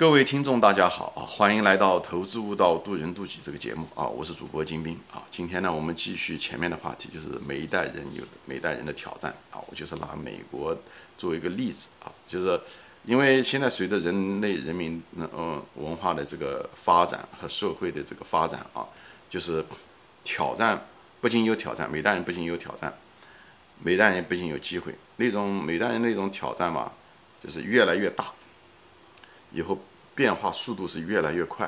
各位听众，大家好啊！欢迎来到《投资悟道，渡人渡己》这个节目啊！我是主播金兵啊！今天呢，我们继续前面的话题，就是每一代人有每一代人的挑战啊！我就是拿美国作为一个例子啊，就是因为现在随着人类人民嗯文化的这个发展和社会的这个发展啊，就是挑战不仅有挑战，每代人不仅有挑战，每代人不仅有机会，那种每代人那种挑战嘛，就是越来越大，以后。变化速度是越来越快，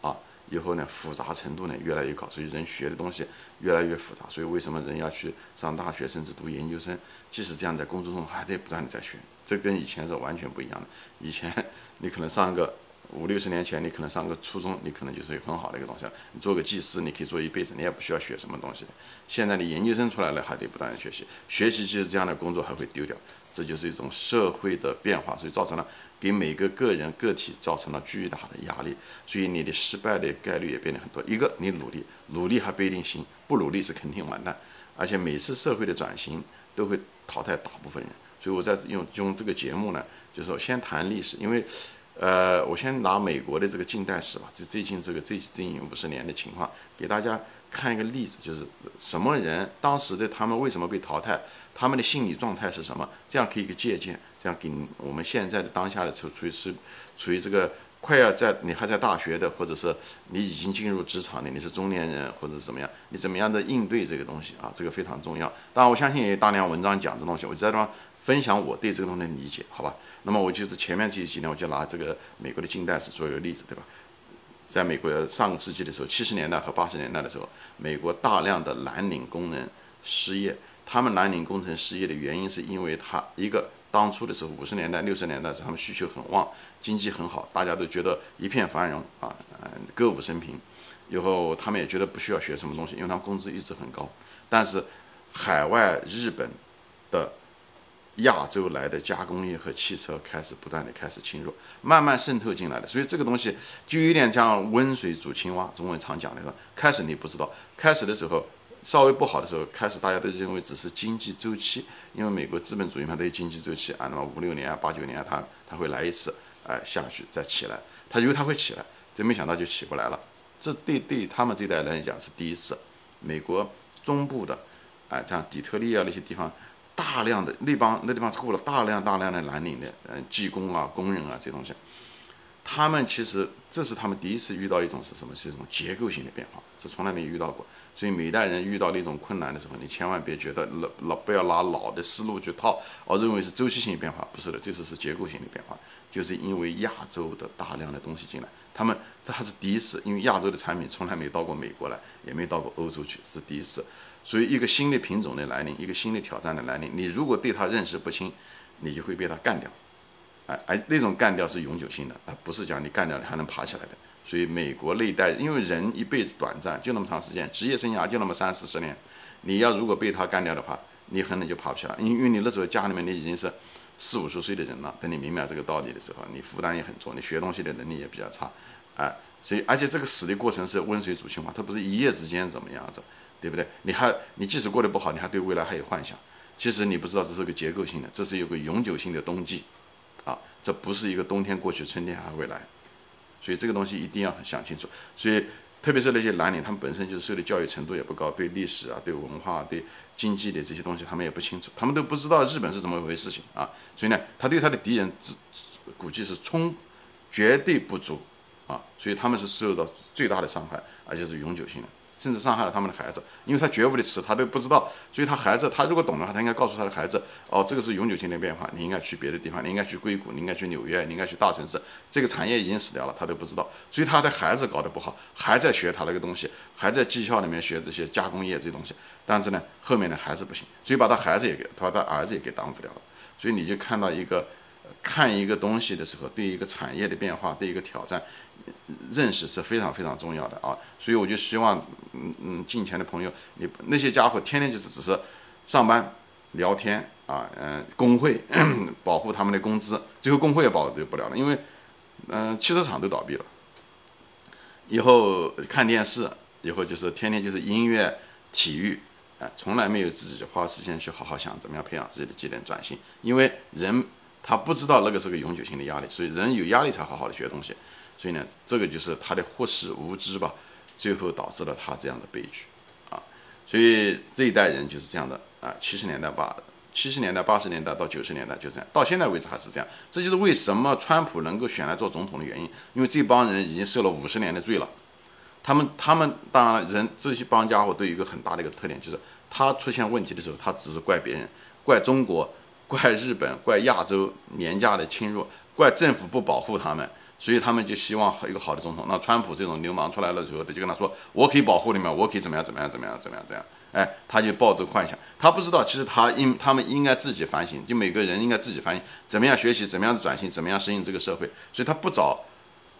啊，以后呢复杂程度呢越来越高，所以人学的东西越来越复杂。所以为什么人要去上大学，甚至读研究生？即使这样，在工作中还得不断的在学，这跟以前是完全不一样的。以前你可能上个五六十年前，你可能上个初中，你可能就是很好的一个东西。你做个技师，你可以做一辈子，你也不需要学什么东西。现在你研究生出来了，还得不断的学习，学习即使这样的工作还会丢掉。这就是一种社会的变化，所以造成了给每个个人个体造成了巨大的压力，所以你的失败的概率也变得很多。一个你努力，努力还不一定行，不努力是肯定完蛋。而且每次社会的转型都会淘汰大部分人，所以我在用用这个节目呢，就是说先谈历史，因为，呃，我先拿美国的这个近代史吧，就最近这个最近五十年的情况，给大家看一个例子，就是什么人当时的他们为什么被淘汰。他们的心理状态是什么？这样可以一个借鉴，这样给我们现在的当下的处处于是处于这个快要在你还在大学的，或者是你已经进入职场的，你是中年人或者是怎么样，你怎么样的应对这个东西啊？这个非常重要。当然，我相信也有大量文章讲这东西，我在这方分享我对这个东西的理解，好吧？那么我就是前面这几年，我就拿这个美国的近代史做一个例子，对吧？在美国上个世纪的时候，七十年代和八十年代的时候，美国大量的蓝领工人失业。他们蓝领工程失业的原因，是因为他一个当初的时候，五十年代、六十年代时，候，他们需求很旺，经济很好，大家都觉得一片繁荣啊，嗯，歌舞升平。以后他们也觉得不需要学什么东西，因为他们工资一直很高。但是海外日本的亚洲来的加工业和汽车开始不断的开始侵入，慢慢渗透进来了。所以这个东西就有点像温水煮青蛙，中文常讲的是？开始你不知道，开始的时候。稍微不好的时候，开始大家都认为只是经济周期，因为美国资本主义嘛都有经济周期啊，那么五六年啊、八九年啊，它它会来一次，哎下去再起来，它以为它会起来，真没想到就起不来了。这对对他们这代人来讲是第一次。美国中部的，哎，像底特律啊那些地方，大量的那帮那地方雇了大量大量的蓝领的，嗯，技工啊、工人啊这东西，他们其实这是他们第一次遇到一种是什么？是一种结构性的变化，是从来没遇到过。所以每代人遇到那种困难的时候，你千万别觉得老老不要拿老的思路去套，而认为是周期性变化，不是的，这次是结构性的变化，就是因为亚洲的大量的东西进来，他们这还是第一次，因为亚洲的产品从来没到过美国来，也没到过欧洲去，是第一次。所以一个新的品种的来临，一个新的挑战的来临，你如果对它认识不清，你就会被它干掉，哎哎，那种干掉是永久性的，而不是讲你干掉你还能爬起来的。所以美国那一代，因为人一辈子短暂，就那么长时间，职业生涯就那么三四十年，你要如果被他干掉的话，你可能就爬不起来。因因为你那时候家里面你已经是四五十岁的人了，等你明白这个道理的时候，你负担也很重，你学东西的能力也比较差，哎，所以而且这个死的过程是温水煮青蛙，它不是一夜之间怎么样子，对不对？你还你即使过得不好，你还对未来还有幻想，其实你不知道这是个结构性的，这是有个永久性的冬季，啊，这不是一个冬天过去，春天还会来。所以这个东西一定要想清楚。所以，特别是那些蓝领，他们本身就是受的教育程度也不高，对历史啊、对文化、对经济的这些东西，他们也不清楚，他们都不知道日本是怎么回事情啊。所以呢，他对他的敌人只估计是充绝对不足啊。所以他们是受到最大的伤害，而且是永久性的。甚至伤害了他们的孩子，因为他觉悟的迟，他都不知道。所以他孩子，他如果懂的话，他应该告诉他的孩子：哦，这个是永久性的变化，你应该去别的地方，你应该去硅谷，你应该去纽约，你应该去大城市。这个产业已经死掉了，他都不知道。所以他的孩子搞得不好，还在学他那个东西，还在技校里面学这些加工业这些东西。但是呢，后面呢还是不行，所以把他孩子也给，把他儿子也给耽误掉了。所以你就看到一个，看一个东西的时候，对一个产业的变化，对一个挑战。认识是非常非常重要的啊，所以我就希望，嗯嗯，进钱的朋友，你那些家伙天天就是只是上班聊天啊，嗯，工会 保护他们的工资，最后工会也保不了了，因为嗯，汽车厂都倒闭了，以后看电视，以后就是天天就是音乐、体育，哎，从来没有自己花时间去好好想怎么样培养自己的技能转型，因为人他不知道那个是个永久性的压力，所以人有压力才好好的学东西。所以呢，这个就是他的忽视无知吧，最后导致了他这样的悲剧啊。所以这一代人就是这样的啊，七十年代八七十年代八十年代到九十年代就这样，到现在为止还是这样。这就是为什么川普能够选来做总统的原因，因为这帮人已经受了五十年的罪了。他们他们当然人这些帮家伙都有一个很大的一个特点，就是他出现问题的时候，他只是怪别人，怪中国，怪日本，怪亚洲廉价的侵入，怪政府不保护他们。所以他们就希望一个好的总统。那川普这种流氓出来了之后，他就跟他说：“我可以保护你们，我可以怎么样怎么样怎么样怎么样这样。”哎，他就抱这个幻想。他不知道，其实他应他们应该自己反省，就每个人应该自己反省，怎么样学习，怎么样转型，怎么样适应这个社会。所以他不找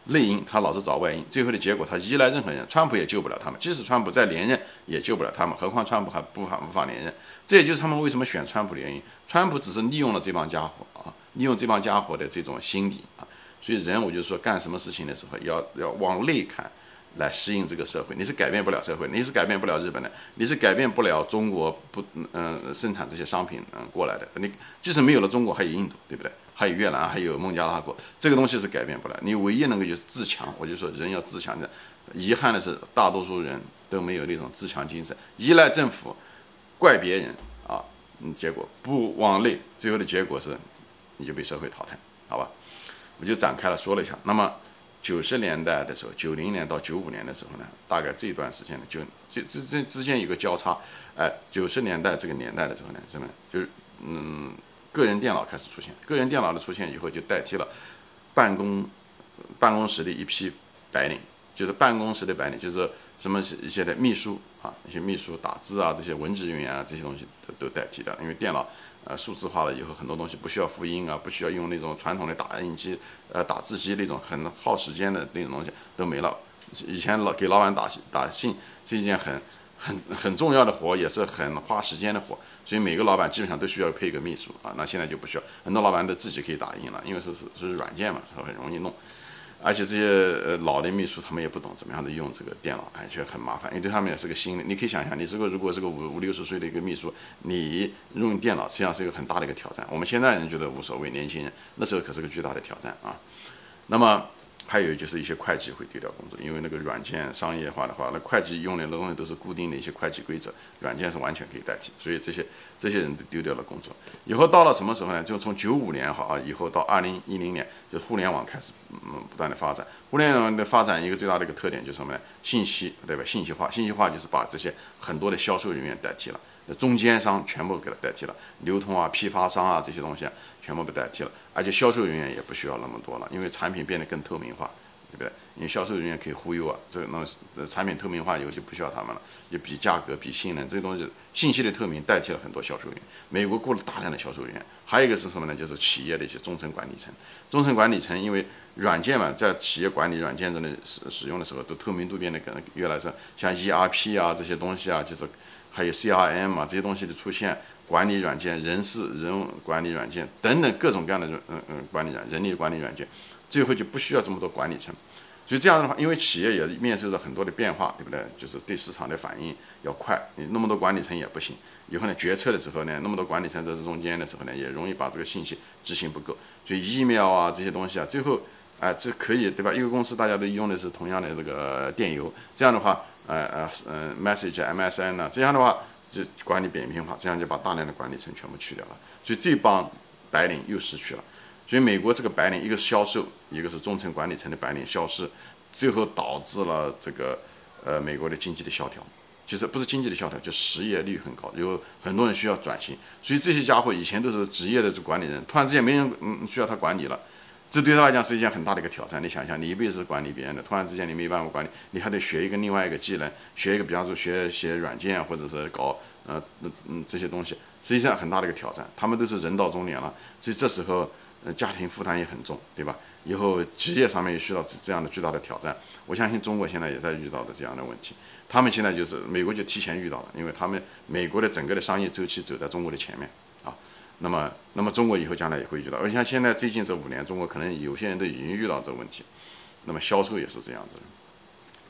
内因，他老是找外因。最后的结果，他依赖任何人，川普也救不了他们。即使川普再连任，也救不了他们。何况川普还不法无法连任。这也就是他们为什么选川普的原因。川普只是利用了这帮家伙啊，利用这帮家伙的这种心理啊。所以人，我就说干什么事情的时候，要要往内看，来适应这个社会。你是改变不了社会，你是改变不了日本的，你是改变不了中国不嗯生产这些商品嗯过来的。你即使没有了中国，还有印度，对不对？还有越南，还有孟加拉国，这个东西是改变不了。你唯一能够就是自强。我就说人要自强的。遗憾的是，大多数人都没有那种自强精神，依赖政府，怪别人啊，嗯，结果不往内，最后的结果是你就被社会淘汰，好吧？我就展开了说了一下。那么九十年代的时候，九零年到九五年的时候呢，大概这段时间呢，就就这这之间有个交叉。哎，九十年代这个年代的时候呢，什么？就是嗯，个人电脑开始出现。个人电脑的出现以后，就代替了办公办公室的一批白领，就是办公室的白领，就是什么一些的秘书啊，一些秘书打字啊，这些文职人员啊，这些东西都都代替掉，因为电脑。呃，数字化了以后，很多东西不需要复印啊，不需要用那种传统的打印机、呃打字机那种很耗时间的那种东西都没了。以前老给老板打打信是一件很很很重要的活，也是很花时间的活，所以每个老板基本上都需要配一个秘书啊。那现在就不需要，很多老板都自己可以打印了，因为是是是软件嘛，很容易弄。而且这些呃老的秘书他们也不懂怎么样的用这个电脑，而且很麻烦，因为对他们也是个新的。你可以想象，你这个如果是个五五六十岁的一个秘书，你用电脑实际上是一个很大的一个挑战。我们现在人觉得无所谓，年轻人那时候可是个巨大的挑战啊。那么。还有就是一些会计会丢掉工作，因为那个软件商业化的话，那会计用的东西都是固定的一些会计规则，软件是完全可以代替，所以这些这些人都丢掉了工作。以后到了什么时候呢？就从九五年好啊，以后到二零一零年，就互联网开始嗯不断的发展。互联网的发展一个最大的一个特点就是什么呢？信息对吧？信息化，信息化就是把这些很多的销售人员代替了。中间商全部给它代替了，流通啊、批发商啊这些东西全部被代替了，而且销售人员也不需要那么多了，因为产品变得更透明化，对不对？因为销售人员可以忽悠啊，这个东西产品透明化以后就不需要他们了，就比价格、比性能这些东西，信息的透明代替了很多销售员。美国雇了大量的销售员，还有一个是什么呢？就是企业的一些中层管理层，中层管理层因为软件嘛，在企业管理软件中的使使用的时候，都透明度变得更越来越像 ERP 啊这些东西啊，就是。还有 CRM 啊这些东西的出现，管理软件、人事人管理软件等等各种各样的嗯嗯管理软人力管理软件，最后就不需要这么多管理层。所以这样的话，因为企业也面临着很多的变化，对不对？就是对市场的反应要快，你那么多管理层也不行。以后呢，决策的时候呢，那么多管理层在这中间的时候呢，也容易把这个信息执行不够。所以 email 啊这些东西啊，最后哎这可以对吧？一个公司大家都用的是同样的这个电邮，这样的话。呃呃嗯，message MSN 呢？这样的话就管理扁平化，这样就把大量的管理层全部去掉了，所以这帮白领又失去了。所以美国这个白领，一个是销售，一个是中层管理层的白领消失，最后导致了这个呃美国的经济的萧条，其实不是经济的萧条，就失业率很高，有很多人需要转型。所以这些家伙以前都是职业的这管理人，突然之间没人嗯需要他管理了。这对他来讲是一件很大的一个挑战。你想想，你一辈子管理别人的，突然之间你没办法管理，你还得学一个另外一个技能，学一个，比方说学一些软件，或者是搞呃嗯嗯这些东西，实际上很大的一个挑战。他们都是人到中年了，所以这时候呃家庭负担也很重，对吧？以后职业上面也需要这样的巨大的挑战。我相信中国现在也在遇到的这样的问题。他们现在就是美国就提前遇到了，因为他们美国的整个的商业周期走在中国的前面。那么，那么中国以后将来也会遇到，而像现在最近这五年，中国可能有些人都已经遇到这个问题。那么销售也是这样子。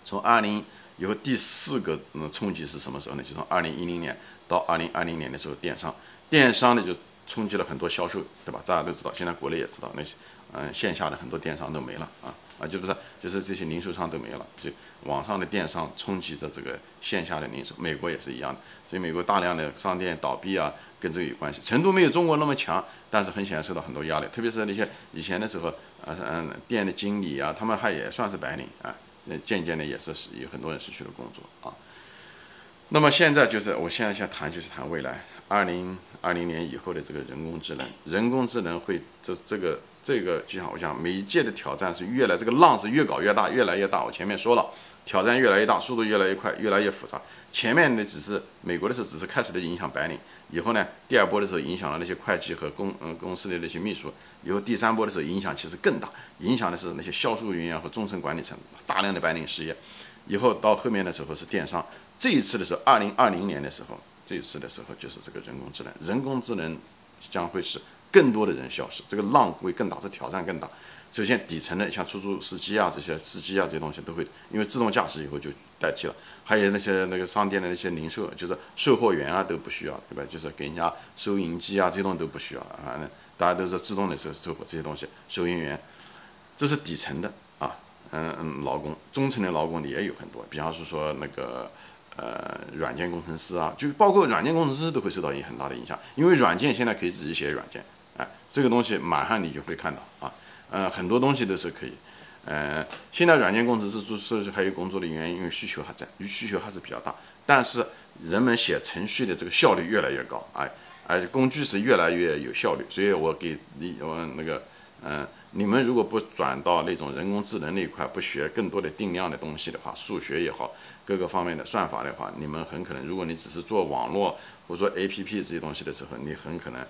从二零以后第四个嗯冲击是什么时候呢？就从二零一零年到二零二零年的时候，电商，电商呢就冲击了很多销售，对吧？大家都知道，现在国内也知道那些，嗯，线下的很多电商都没了啊啊，就不是，就是这些零售商都没了，就网上的电商冲击着这个线下的零售。美国也是一样的，所以美国大量的商店倒闭啊，跟这个有关系，成都没有中国那么强，但是很显然受到很多压力，特别是那些以前的时候，呃嗯，店的经理啊，他们还也算是白领啊，那渐渐的也是有很多人失去了工作啊。那么现在就是，我现在想谈就是谈未来，二零二零年以后的这个人工智能，人工智能会这这个这个就像我讲，每一届的挑战是越来这个浪是越搞越大，越来越大。我前面说了，挑战越来越大，速度越来越快，越来越复杂。前面的只是美国的时候只是开始的影响白领，以后呢，第二波的时候影响了那些会计和公嗯公司的那些秘书，以后第三波的时候影响其实更大，影响的是那些销售人员和中层管理层，大量的白领失业。以后到后面的时候是电商。这一次的时候，二零二零年的时候，这一次的时候就是这个人工智能，人工智能将会使更多的人消失，这个浪会更大，这挑战更大。首先，底层的像出租司机啊，这些司机啊，这些东西都会，因为自动驾驶以后就代替了。还有那些那个商店的那些零售，就是售货员啊都不需要，对吧？就是给人家收银机啊，这些东西都不需要啊。大家都是自动的收售货这些东西，收银员，这是底层的啊。嗯嗯，劳工，中层的劳工也有很多，比方说说那个。呃，软件工程师啊，就包括软件工程师都会受到一很大的影响，因为软件现在可以自己写软件，哎，这个东西马上你就会看到啊，呃，很多东西都是可以，呃，现在软件工程师做设计还有工作的原因，因为需求还在，需求还是比较大，但是人们写程序的这个效率越来越高，哎，而且工具是越来越有效率，所以我给你我那个，嗯。你们如果不转到那种人工智能那一块，不学更多的定量的东西的话，数学也好，各个方面的算法的话，你们很可能，如果你只是做网络或者说 A P P 这些东西的时候，你很可能，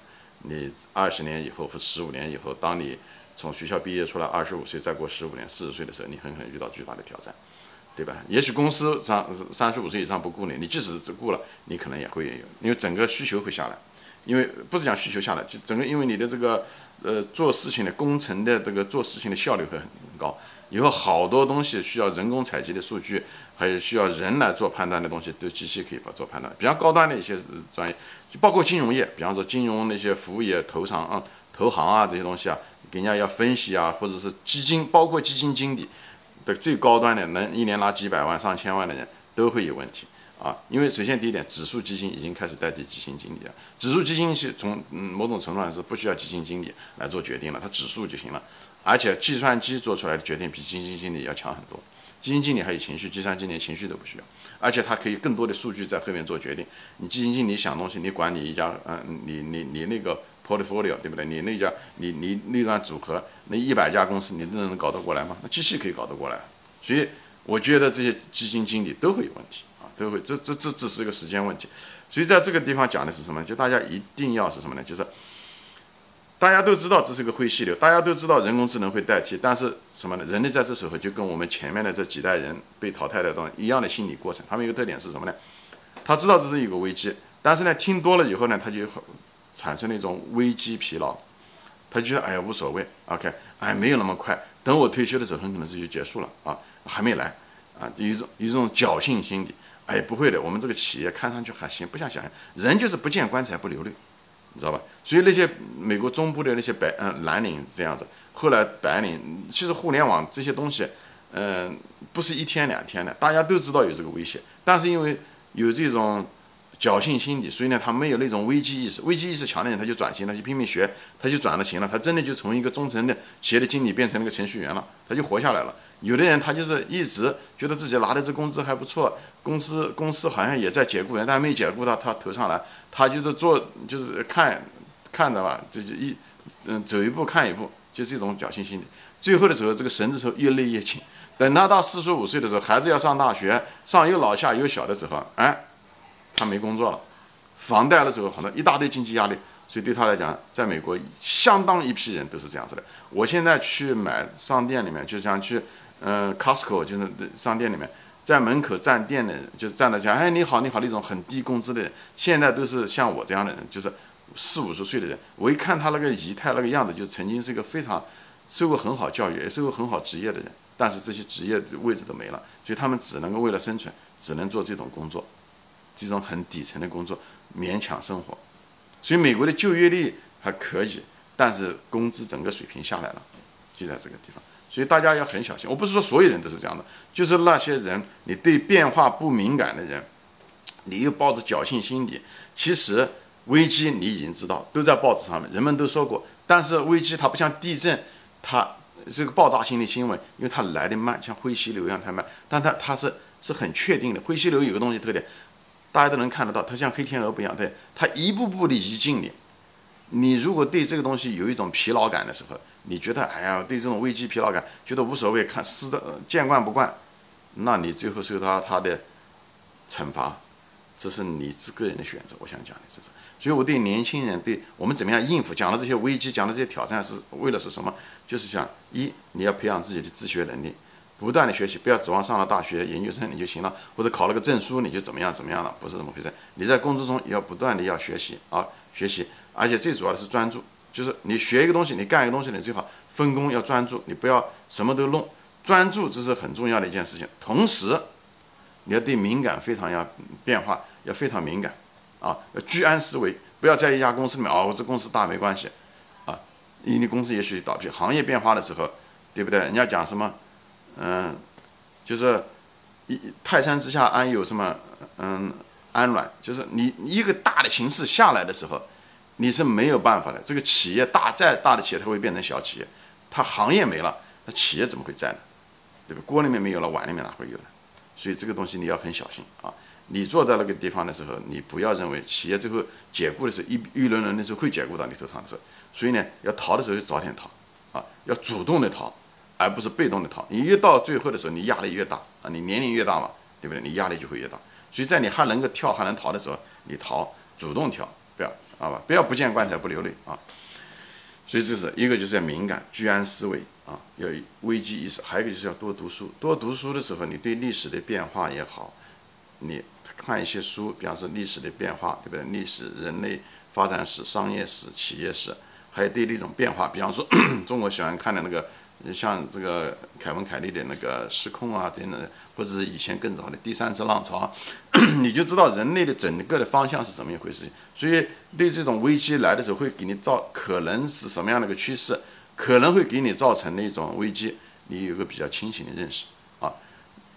你二十年以后或十五年以后，当你从学校毕业出来，二十五岁再过十五年、四十岁的时候，你很可能遇到巨大的挑战，对吧？也许公司三三十五岁以上不雇你，你即使是雇了，你可能也会有，因为整个需求会下来，因为不是讲需求下来，就整个因为你的这个。呃，做事情的工程的这个做事情的效率会很高，以后好多东西需要人工采集的数据，还有需要人来做判断的东西，都机器可以把做判断。比较高端的一些专业，就包括金融业，比方说金融那些服务业、投行啊、投行啊这些东西啊，给人家要分析啊，或者是基金，包括基金经理的最高端的，能一年拿几百万、上千万的人都会有问题。啊，因为首先第一点，指数基金已经开始代替基金经理了。指数基金是从嗯某种程度上是不需要基金经理来做决定了，它指数就行了。而且计算机做出来的决定比基金经理要强很多。基金经理还有情绪，计算机连情绪都不需要。而且它可以更多的数据在后面做决定。你基金经理想东西，你管你一家，嗯，你你你那个 portfolio 对不对？你那家你你那段组合那一百家公司，你都能搞得过来吗？那机器可以搞得过来。所以我觉得这些基金经理都会有问题啊。都会，这这这只是一个时间问题，所以在这个地方讲的是什么？就大家一定要是什么呢？就是大家都知道这是个灰犀牛，大家都知道人工智能会代替，但是什么呢？人类在这时候就跟我们前面的这几代人被淘汰的东西一样的心理过程。他们一个特点是什么呢？他知道这是一个危机，但是呢，听多了以后呢，他就产生了一种危机疲劳，他觉得哎呀无所谓，OK，哎没有那么快，等我退休的时候很可能这就结束了啊，还没来啊，有一种有一种侥幸心理。哎，不会的，我们这个企业看上去还行，不像想象，人就是不见棺材不流泪，你知道吧？所以那些美国中部的那些白嗯蓝领这样子，后来白领，其实互联网这些东西，嗯，不是一天两天的，大家都知道有这个威胁，但是因为有这种。侥幸心理，所以呢，他没有那种危机意识。危机意识强的人，他就转型了，就拼命学，他就转了型了。他真的就从一个中层的企业的经理变成了个程序员了，他就活下来了。有的人他就是一直觉得自己拿的这工资还不错，公司公司好像也在解雇人，但没解雇到他头上来，他就是做就是看看着吧，就就一嗯走一步看一步，就是一种侥幸心理。最后的时候，这个绳子头越勒越紧。等他到四十五岁的时候，孩子要上大学，上有老下有小的时候，哎。他没工作了，房贷的时候很多一大堆经济压力，所以对他来讲，在美国相当一批人都是这样子的。我现在去买商店里面，就像去嗯 Costco 就是商店里面，在门口站店的，就是站着讲，哎你好你好那种很低工资的人，现在都是像我这样的人，就是四五十岁的人。我一看他那个仪态那个样子，就曾经是一个非常受过很好教育，也受过很好职业的人，但是这些职业位置都没了，所以他们只能够为了生存，只能做这种工作。这种很底层的工作，勉强生活，所以美国的就业率还可以，但是工资整个水平下来了，就在这个地方。所以大家要很小心。我不是说所有人都是这样的，就是那些人，你对变化不敏感的人，你又抱着侥幸心理，其实危机你已经知道，都在报纸上面，人们都说过。但是危机它不像地震，它这个爆炸性的新闻，因为它来的慢，像灰犀牛一样太慢。但它它是是很确定的。灰犀牛有个东西特点，大家都能看得到，它像黑天鹅不一样，对，它一步步的移近你。你如果对这个东西有一种疲劳感的时候，你觉得哎呀，对这种危机疲劳感觉得无所谓，看死的见惯不惯，那你最后受到他的惩罚，这是你自个人的选择。我想讲的这是，所以我对年轻人，对我们怎么样应付，讲的这些危机，讲的这些挑战，是为了是什么？就是想一，你要培养自己的自学能力，不断的学习，不要指望上了大学、研究生你就行了，或者考了个证书你就怎么样怎么样了，不是这么回事。你在工作中也要不断的要学习啊，学习。而且最主要的是专注，就是你学一个东西，你干一个东西，你最好分工要专注，你不要什么都弄，专注这是很重要的一件事情。同时，你要对敏感非常要变化，要非常敏感啊，要居安思危，不要在一家公司里面哦，我这公司大没关系啊，你的公司也许倒闭，行业变化的时候，对不对？人家讲什么，嗯，就是一泰山之下安有什么，嗯，安卵，就是你一个大的形势下来的时候。你是没有办法的。这个企业大再大的企业，它会变成小企业。它行业没了，那企业怎么会在呢？对吧？锅里面没有了，碗里面哪会有呢？所以这个东西你要很小心啊！你坐在那个地方的时候，你不要认为企业最后解雇的时候一一轮轮的时候会解雇到你头上的时候，所以呢，要逃的时候就早点逃啊，要主动的逃，而不是被动的逃。你越到最后的时候，你压力越大啊！你年龄越大嘛，对不对？你压力就会越大。所以在你还能够跳还能逃的时候，你逃，主动跳，不要。好吧，不要不见棺材不流泪啊！所以这是一个就是要敏感、居安思危啊，要有危机意识；还有一个就是要多读书。多读书的时候，你对历史的变化也好，你看一些书，比方说历史的变化，对不对？历史、人类发展史、商业史、企业史，还有对那种变化，比方说 中国喜欢看的那个。像这个凯文·凯利的那个《失控》啊等等，或者是以前更早的《第三次浪潮》，你就知道人类的整个的方向是怎么一回事。所以，对这种危机来的时候，会给你造可能是什么样的一个趋势，可能会给你造成的一种危机，你有个比较清醒的认识啊。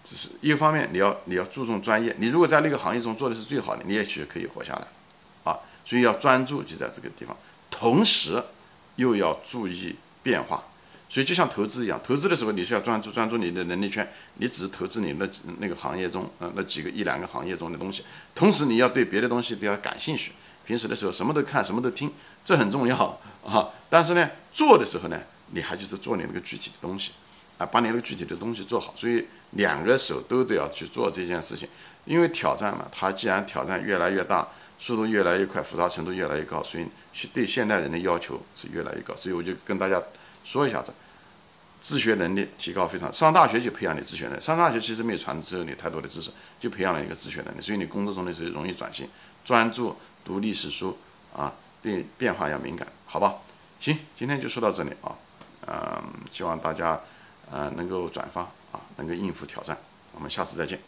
只是一方面，你要你要注重专业。你如果在那个行业中做的是最好的，你也许可以活下来啊。所以要专注就在这个地方，同时又要注意变化。所以就像投资一样，投资的时候你是要专注专注你的能力圈，你只是投资你那那个行业中，呃，那几个一两个行业中的东西，同时你要对别的东西都要感兴趣。平时的时候什么都看，什么都听，这很重要啊。但是呢，做的时候呢，你还就是做你那个具体的东西，啊，把你那个具体的东西做好。所以两个手都得要去做这件事情，因为挑战嘛，它既然挑战越来越大，速度越来越快，复杂程度越来越高，所以对现代人的要求是越来越高。所以我就跟大家。说一下子，自学能力提高非常。上大学就培养你自学能力，上大学其实没有传授你太多的知识，就培养了一个自学能力。所以你工作中的时候容易转型，专注读历史书啊，对变化要敏感，好吧？行，今天就说到这里啊，嗯，希望大家呃能够转发啊，能够应付挑战。我们下次再见。